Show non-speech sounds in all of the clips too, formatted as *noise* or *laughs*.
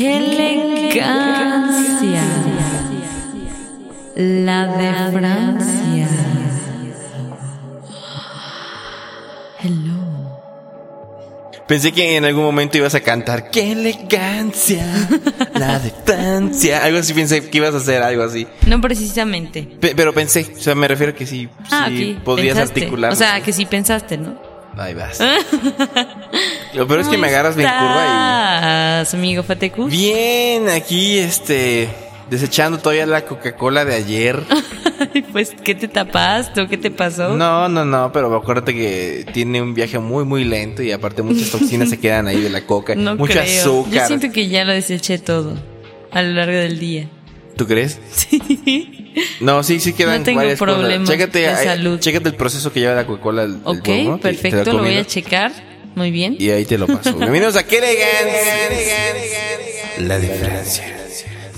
¡Qué elegancia! La de Francia. Hello. Pensé que en algún momento ibas a cantar ¡Qué elegancia! La de Francia. Algo así pensé que ibas a hacer algo así. No precisamente. Pe- pero pensé, o sea, me refiero que sí, Ah, sí ok. podrías articular. O sea, que sí pensaste, ¿no? Ahí vas. *laughs* Lo peor es que me agarras bien curva curva amigo y. Fatecus? Bien, aquí, este. Desechando todavía la Coca-Cola de ayer. *laughs* pues, ¿qué te tapaste o qué te pasó? No, no, no, pero acuérdate que tiene un viaje muy, muy lento y aparte muchas *laughs* toxinas se quedan ahí de la coca. No mucho creo. azúcar. Yo siento que ya lo deseché todo a lo largo del día. ¿Tú crees? *laughs* Sí. No, sí, sí quedan No tengo varias cosas. problemas Chécate, de ahí- salud. chécate el proceso que lleva la Coca-Cola. el- el Ok, te- te perfecto, lo voy a checar. Muy bien. Y ahí te lo paso. *laughs* Bienvenidos a Elegancia, La de Francia.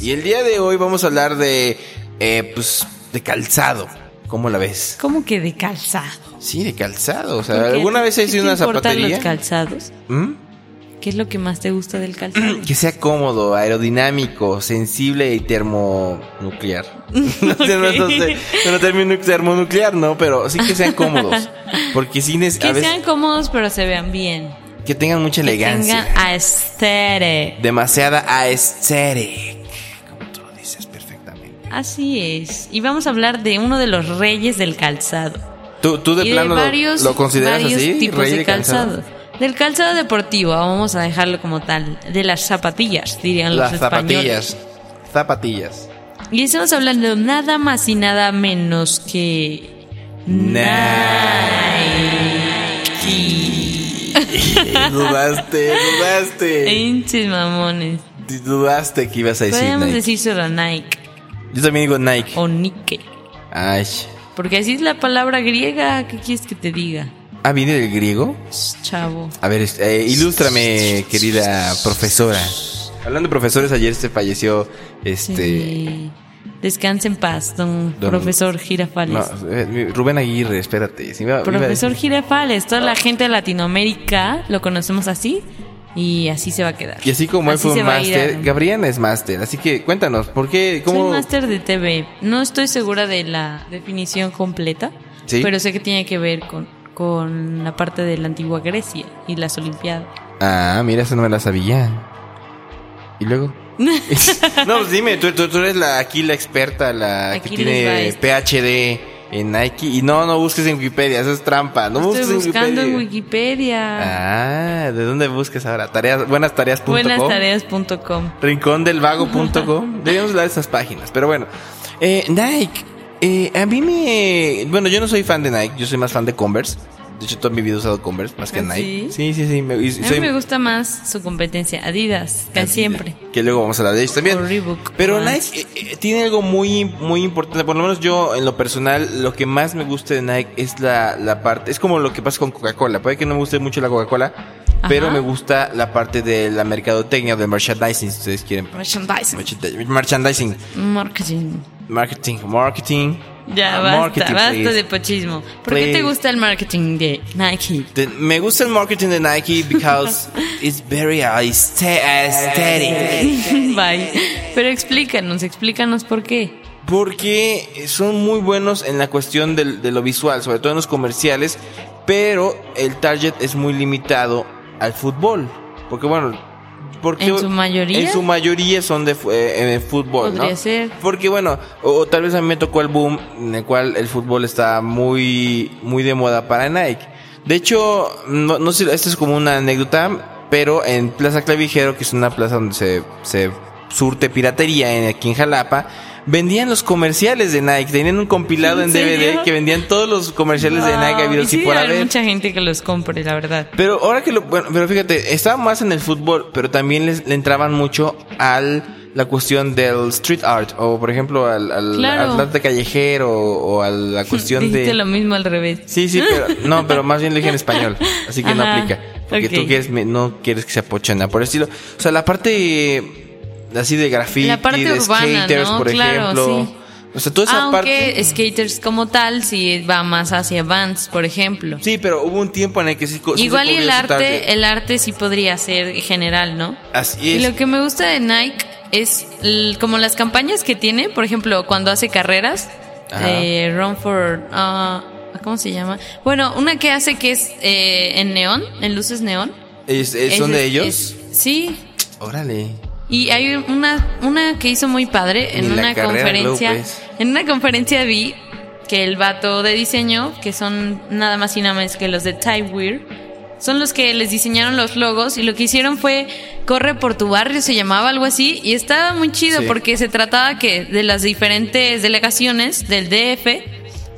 Y el día de hoy vamos a hablar de, eh, pues, de calzado. ¿Cómo la ves? ¿Cómo que de calzado? Sí, de calzado. O sea. ¿alguna vez ¿Qué has ido te a una zapatería? los calzados? ¿Mm? ¿Qué es lo que más te gusta del calzado? Que sea cómodo, aerodinámico, sensible y termonuclear. *laughs* *laughs* no sé, no, no sé, no término termonuclear, no, pero sí que sean cómodos. Porque sí, *laughs* que a veces, sean cómodos pero se vean bien. que tengan mucha Que elegancia. tengan aesthetic. Demasiada aesthetic. Como tú lo dices perfectamente. Así es. Y vamos a hablar de uno de los reyes del calzado. ¿Tú, tú de y plano de lo- varios, lo, consideras varios así? tipos rey de calzado. Del calzado deportivo, vamos a dejarlo como tal. De las zapatillas, dirían los Las españoles. zapatillas. Zapatillas. Y estamos hablando nada más y nada menos que. *laughs* dudaste, dudaste. Hinches mamones. Dudaste que ibas a decir Podríamos Nike. decir solo Nike Yo también digo Nike. o Nike. Ay. Porque así es la palabra griega. ¿Qué quieres que te diga? Ah, ¿viene del griego? Chavo. A ver, este, eh, ilústrame, querida profesora. Hablando de profesores, ayer se falleció este. Sí. Descanse en paz, don, Don- profesor Girafales. No, eh, Rubén Aguirre, espérate. iba- Profesor Girafales, toda la gente de Latinoamérica lo conocemos así y así se va a quedar. Y así como él fue un máster, a- Gabriela es máster. Así que cuéntanos, ¿por qué? Soy ¿Cómo? máster de TV. No estoy segura de la definición completa, Sí. pero sé que tiene que ver con, con la parte de la antigua Grecia y las Olimpiadas. Ah, mira, eso no me la sabía. ¿Y luego? *laughs* no, pues dime, tú, tú- tú eres la, aquí la experta, la Aquí que tiene. PhD en Nike. Y no, no busques en Wikipedia, eso es trampa. No busques Estoy buscando en en Wikipedia. Ah, ¿de dónde buscas ahora? Tareas, buenastareas.com. Buenastareas.com. Rincondelvago.com. *laughs* Deberíamos hablar de esas páginas. Pero bueno, eh, Nike. Eh, a mí me. Bueno, yo no soy fan de Nike, yo soy más fan de Converse. De hecho, toda mi vida he usado Converse más que ¿Ah, Nike. sí? Sí, sí, sí. me- y A soy- mí me gusta más su competencia, Adidas, casi siempre. Que luego vamos a hablar de ellos también. Reebok. Pero. Nike eh, eh, tiene algo muy, muy importante. Por lo menos yo, en lo personal, lo que más me gusta de Nike es la, la parte. Es como lo que pasa con Coca-Cola. Puede que no me guste mucho la Coca-Cola, pero me gusta la parte de la mercadotecnia, del merchandising, si ustedes quieren. Merchandising. Merchand- Merchandising. Marketing. Marketing. Marketing. Ya, Ah, basta, basta please. de pochismo. ¿Por qué te gusta el marketing de Nike? The- me gusta el marketing de Nike because *laughs* it's very aesthe- aesthetic. *laughs* Bye. Pero explícanos, explícanos por qué. Porque son muy buenos en la cuestión de lo visual, sobre todo en los comerciales, pero el target es muy limitado al fútbol. Porque bueno, porque ¿En su mayoría? En su mayoría son de eh, eh, fútbol, Podría ¿no? ser. Porque bueno, o, o tal vez a mí me tocó el boom en el cual el fútbol está muy muy de moda para Nike. De hecho, no, no sé, esto es como una anécdota, pero en Plaza Clavijero, que es una plaza donde se, se surte piratería en, aquí en Jalapa, vendían los comerciales de Nike. Tenían un compilado en, ¿En DVD que vendían todos los comerciales de. Nike habidos Y sí y por haber mucha gente que los compre, la verdad. Pero ahora que lo, bueno, pero fíjate, estaba más en el fútbol, pero también les, le entraban mucho al la cuestión del street art o por ejemplo al, al, Claro. al arte callejero o a la cuestión *laughs* Dijiste de lo mismo al revés. Sí, sí, pero no, pero más bien lo dije en español, así que no aplica, porque ok. tú quieres me- no quieres que sea pochana por el estilo. O sea, la parte así de graffiti, La parte de urbana, skaters, ¿no? por Claro, ejemplo. sí. O sea, toda esa Aunque parte skaters como tal sí va más hacia Vans, por ejemplo. Sí, pero hubo un tiempo en el que sí, Igual y el arte, el arte sí podría ser general, ¿no? Así Y es. lo que me gusta de Nike es como las campañas que tiene, por ejemplo, cuando hace carreras, eh, Run for, ah, ¿cómo se llama? Bueno, una que hace que es eh, en neón, en luces neón. Es- es- ¿Son Es- de ellos? sí. Órale. Y hay una, una que hizo muy padre en una conferencia. López. En una conferencia vi que el vato de diseño, que son nada más y nada más que los de Typewear, son los que les diseñaron los logos y lo que hicieron fue corre por tu barrio, se llamaba algo así, y estaba muy chido Sí. porque se trataba que de las diferentes delegaciones del DF,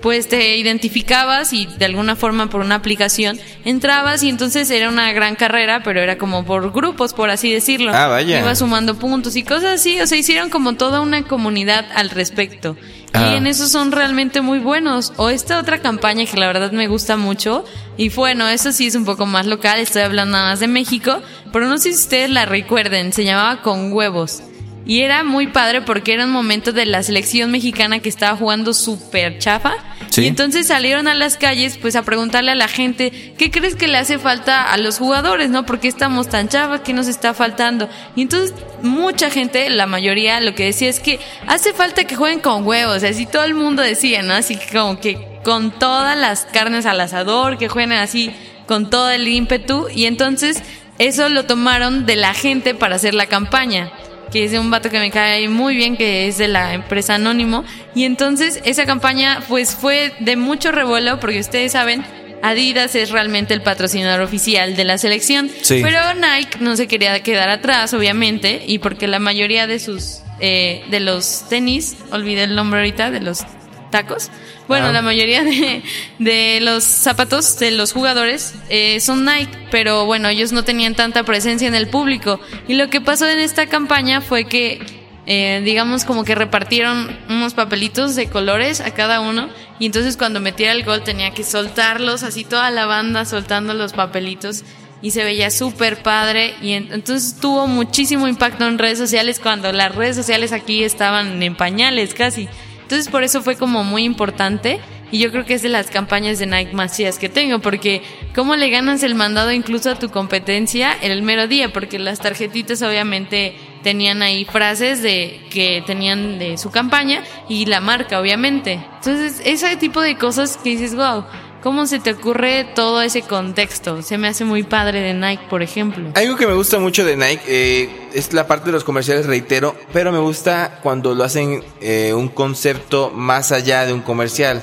pues te identificabas y de alguna forma por una aplicación entrabas y entonces era una gran carrera, pero era como por grupos, por así decirlo. Ah, vaya. Ibas sumando puntos y cosas así, o sea, hicieron como toda una comunidad al respecto. Ah. Y en eso son realmente muy buenos. O esta otra campaña que la verdad me gusta mucho. Y bueno, eso sí es un poco más local, estoy hablando nada más de México. Pero no sé si ustedes la recuerden, se llamaba Con Huevos. Y era muy padre porque era un momento de la selección mexicana que estaba jugando súper chafa. Sí. Y entonces salieron a las calles pues a preguntarle a la gente, ¿qué crees que le hace falta a los jugadores, no? ¿Por qué estamos tan chavas? ¿Qué nos está faltando? Y entonces mucha gente, la mayoría, lo que decía es que hace falta que jueguen con huevos. Así todo el mundo decía, ¿no? Así que como que con todas las carnes al asador, que jueguen así con todo el ímpetu. Y entonces eso lo tomaron de la gente para hacer la campaña que es de un vato que me cae muy bien, que es de la empresa Anónimo. Y entonces esa campaña pues fue de mucho revuelo, porque ustedes saben, Adidas es realmente el patrocinador oficial de la selección. Sí. Pero Nike no se quería quedar atrás, obviamente, y porque la mayoría de sus, eh, de los tenis, olvidé el nombre ahorita, de los tacos. Bueno, Ah. la mayoría de, de los zapatos de los jugadores eh, son Nike, pero bueno, ellos no tenían tanta presencia en el público. Y lo que pasó en esta campaña fue que, eh, digamos, como que repartieron unos papelitos de colores a cada uno. Y entonces cuando metiera el gol tenía que soltarlos, así toda la banda soltando los papelitos. Y se veía súper padre. Y en- entonces tuvo muchísimo impacto en redes sociales cuando las redes sociales aquí estaban en pañales casi. Entonces por eso fue como muy importante y yo creo que es de las campañas de Nike más que tengo porque cómo le ganas el mandado incluso a tu competencia en el mero día porque las tarjetitas obviamente tenían ahí frases de que tenían de su campaña y la marca obviamente. Entonces ese tipo de cosas que dices, wow, ¿cómo se te ocurre todo ese contexto? Se me hace muy padre de Nike, por ejemplo. Algo que me gusta mucho de Nike eh, es la parte de los comerciales, reitero, pero me gusta cuando lo hacen eh, un concepto más allá de un comercial.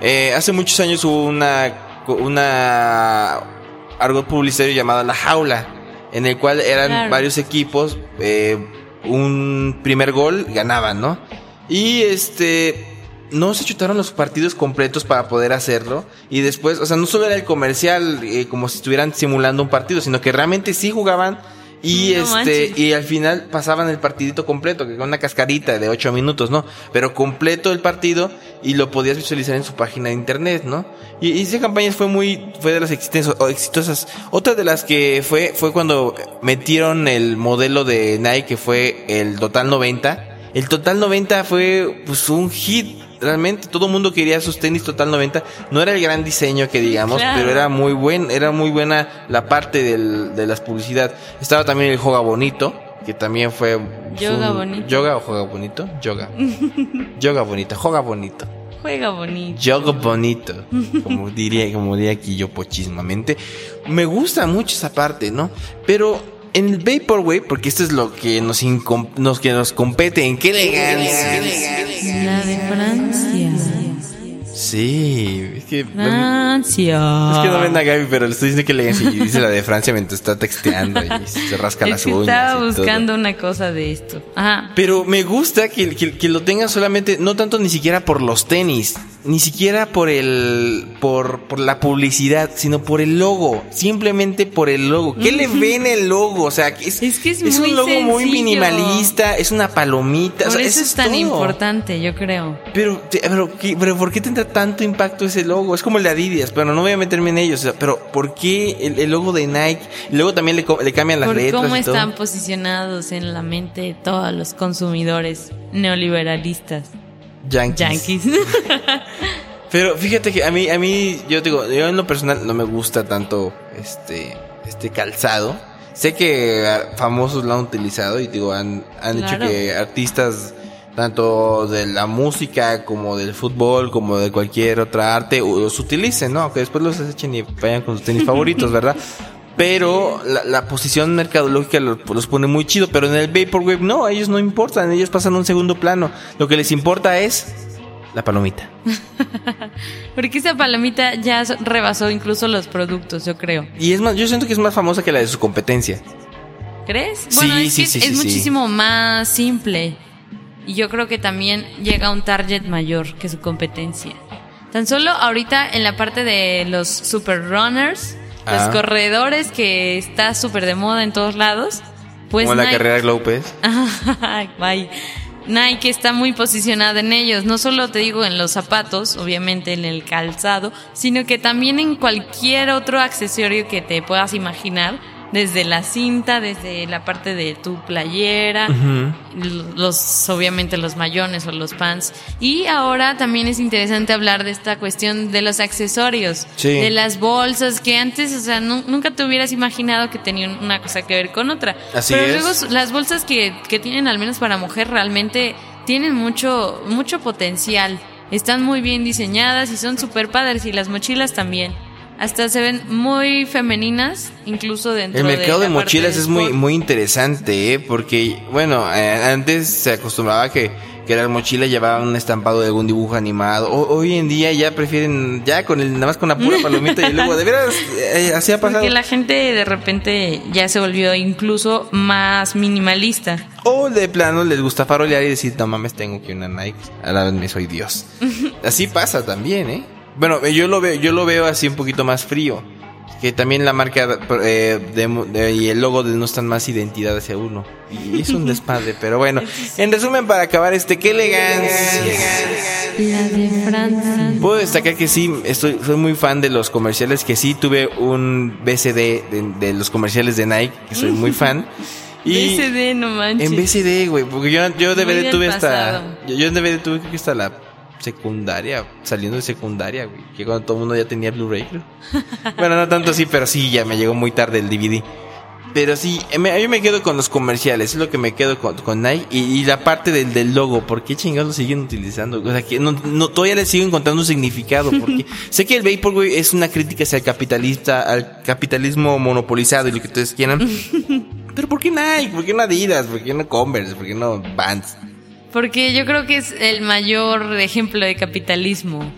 Eh, hace muchos años hubo una, una algo publicitario llamado La Jaula, en el cual eran Claro. varios equipos, eh, un primer gol ganaban, ¿no? Y este no se chutaron los partidos completos para poder hacerlo y después, o sea, no solo era el comercial eh, como si estuvieran simulando un partido, sino que realmente sí jugaban y No este manches. y al final pasaban el partidito completo, que con una cascarita de 8 minutos, ¿no? Pero completo el partido y lo podías visualizar en su página de internet, ¿no? Y, y esa campaña fue muy fue de las exitosas. Otra de las que fue fue cuando metieron el modelo de Nike que fue el Total 90. El Total 90 fue pues un hit realmente todo el mundo quería sus tenis Total 90. No era el gran diseño que digamos, Claro. pero era muy buen, era muy buena la parte del, de las publicidad. Estaba también el Joga Bonito, que también fue Yoga un- Bonito. Yoga o Joga Bonito? Yoga. *laughs* yoga Bonito, Joga Bonito. Juega bonito. Yoga Bonito, como diría, como diría aquí yo pochismamente. Me gusta mucho esa parte, ¿no? Pero en el Vaporwave, porque esto es lo que nos, nos, que nos compete, en qué elegancia. La de Francia. Sí, que... Francia. Es que no ven a Gaby, pero le estoy diciendo que le y dice la de Francia mientras está texteando y se rasca Es las que uñas. estaba buscando todo. una cosa de esto. Ajá. Pero me gusta que, que, que lo tengan solamente, no tanto ni siquiera por los tenis, ni siquiera por el, por, por la publicidad, sino por el logo, simplemente por el logo. ¿Qué le ven el logo? O sea, es, Es que es un muy logo muy minimalista, es una palomita. o Por sea, eso es tan todo. importante, yo creo. Pero, pero, ¿qué- pero ¿por qué tendrá tanto impacto ese logo? Es como el de Adidas, pero no voy a meterme en ellos. o sea, pero ¿por qué el, el logo de Nike? Y luego también le, le cambian las Por letras. cómo y todo. están posicionados en la mente de todos los consumidores neoliberalistas. Yankees. Yankees. *laughs* Pero fíjate que a mí, a mí, yo digo, yo en lo personal no me gusta tanto este, este calzado. Sé que ah, famosos lo han utilizado y digo, han, han hecho Claro. que artistas tanto de la música como del fútbol como de cualquier otra arte los utilicen, ¿no? Que después los echen y vayan con sus tenis *laughs* favoritos, ¿verdad? Pero la, la posición mercadológica lo- los pone muy chido, pero en el Vaporwave no, ellos no importan, ellos pasan a un segundo plano. Lo que les importa es la palomita. *laughs* Porque esa palomita ya rebasó incluso los productos, yo creo. Y es más, yo siento que es más famosa que la de su competencia. ¿Crees? Sí, Bueno, es sí, que sí, es sí, sí. muchísimo más simple. Y yo creo que también llega a un target mayor que su competencia. Tan solo ahorita en la parte de los super runners, los Ah. corredores que está súper de moda en todos lados, pues como la Nike- carrera de López. *laughs* Bye. Nike está muy posicionada en ellos, no solo te digo en los zapatos, obviamente en el calzado, sino que también en cualquier otro accesorio que te puedas imaginar, desde la cinta, desde la parte de tu playera, los obviamente los mayones o los pants. Y ahora también es interesante hablar de esta cuestión de los accesorios, Sí. de las bolsas que antes, o sea, nu- nunca te hubieras imaginado que tenían una cosa que ver con otra. Así Pero es. luego las bolsas que, que tienen, al menos para mujer, realmente tienen mucho, mucho potencial. Están muy bien diseñadas y son súper padres. Y las mochilas también. Hasta se ven muy femeninas, incluso dentro El mercado de, mochilas es muy, muy interesante, ¿eh? Porque, bueno, eh, antes se acostumbraba que, que las mochilas llevaban un estampado de algún dibujo animado. O- hoy en día ya prefieren, ya con el, nada más con la pura *laughs* palomita y luego, de veras, eh, así ha pasado. Porque la gente de repente ya se volvió incluso más minimalista. O de plano les gusta farolear y decir, no mames, tengo que una Nike, a la vez me soy Dios. *laughs* así pasa también, ¿eh? Bueno, yo lo veo, yo lo veo así un poquito más frío. Que también la marca eh, de- de- y el logo denostan más identidad hacia uno. Y es un desmadre, pero bueno. En resumen, para acabar este, qué elegancia. La de Francia. Puedo destacar que sí, estoy, soy muy fan de los comerciales, que sí tuve un BCD de, de los comerciales de Nike, que soy muy fan. Y BCD, no manches. en BCD, güey, porque yo, yo DVD tuve hasta. pasado. Yo, yo en DVD tuve creo que hasta la secundaria, saliendo de secundaria, güey. Que cuando todo el mundo ya tenía Blu-ray, creo. *laughs* bueno, no tanto así, pero sí, ya me llegó muy tarde el DVD. Pero sí, a mí me quedo con los comerciales, es lo que me quedo con, con Nike. Y, y la parte del, del logo, ¿por qué chingados lo siguen utilizando? O sea, que no, no, todavía le sigo encontrando un significado. Porque *laughs* sé que el Vaporwave es una crítica hacia el capitalista, al capitalismo monopolizado y lo que ustedes quieran. *laughs* Pero ¿por qué Nike? ¿Por qué no Adidas? ¿Por qué no Converse? ¿Por qué no Vans? Porque yo creo que es el mayor ejemplo de capitalismo.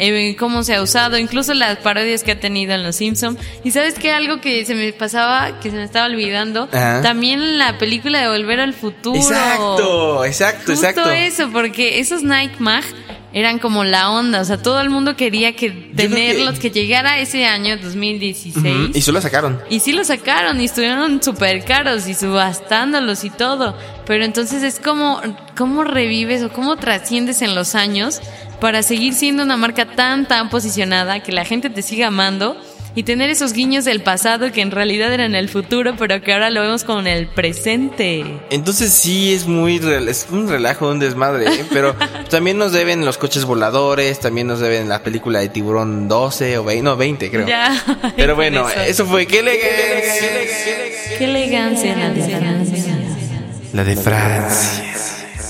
Eh, cómo se ha usado, incluso las parodias que ha tenido en Los Simpson. Y sabes que algo que se me pasaba, que se me estaba olvidando, Ajá. también la película de Volver al Futuro. Exacto, exacto, Justo exacto. eso, porque esos Nike Mag eran como la onda, o sea, todo el mundo quería que tenerlos, que... llegara ese año 2016. Ujú, Y solo sacaron. Y sí lo sacaron y estuvieron súper caros y subastándolos y todo. Pero entonces es como, ¿cómo revives o cómo trasciendes en los años para seguir siendo una marca tan, tan posicionada que la gente te siga amando y tener esos guiños del pasado que en realidad eran el futuro, pero que ahora lo vemos con el presente? Entonces sí es muy es un relajo, un desmadre, ¿eh? pero *laughs* también nos deben los coches voladores, también nos deben la película de Tiburón 12 o 20, no 20 creo. Ya. Pero bueno, eso fue qué elegancia. Qué elegancia la de Francia. La de Francia.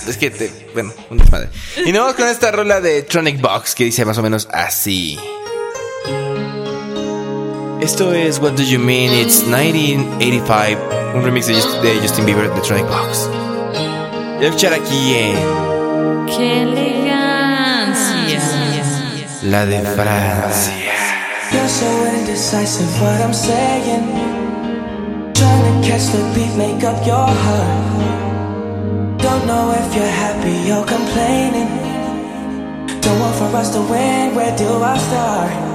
Es que te, bueno, un desmadre. Y nos vamos con esta rola de Tronic Box que dice más o menos así. Esto es What Do You Mean It's 1985, un remix de, Just- Justin Bieber de Tronic Box. Y a escuchar aquí en Qué elegancia. la de Francia. You're so indecisive, what I'm saying. Trying to catch the beat, make up your heart. Don't know if you're happy or complaining. Don't want for us to win, where do I start?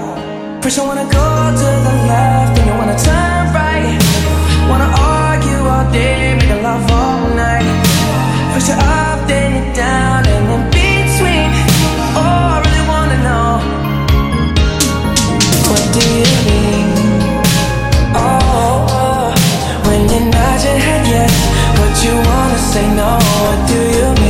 First, I wanna go to the left, then you wanna turn right. Wanna argue all day, make love all night. First, you're up, then you're down, and in between. Oh, I really wanna know. What do you mean? Oh, when you nod your head yes, but you wanna say no. What do you mean?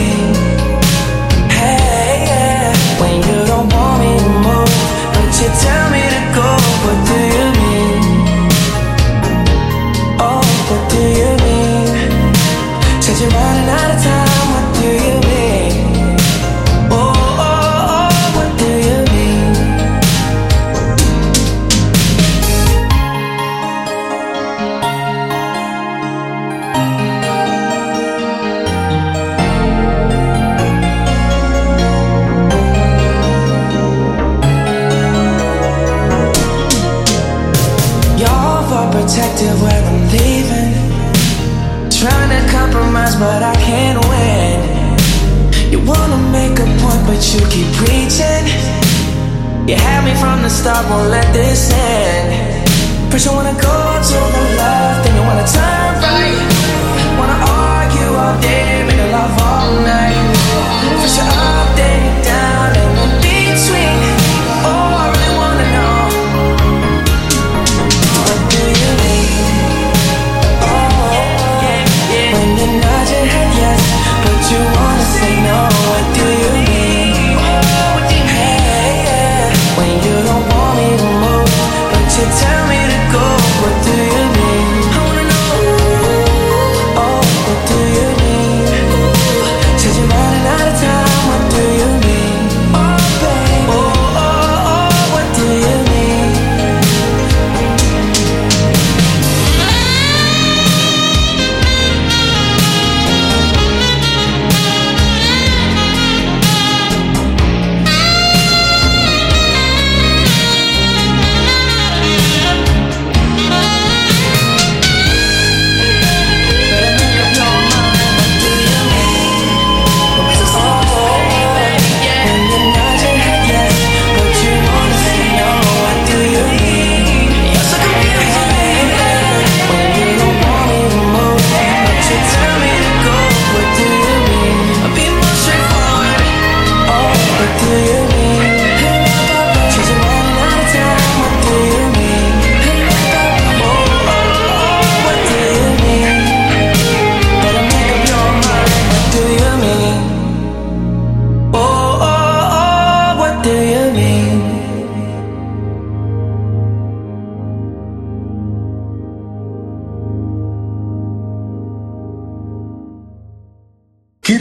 Where I'm leaving. Trying to compromise, but I can't win. You wanna make a point, but you keep preaching. You had me from the start, won't let this end. First, you wanna go to the left, then you wanna turn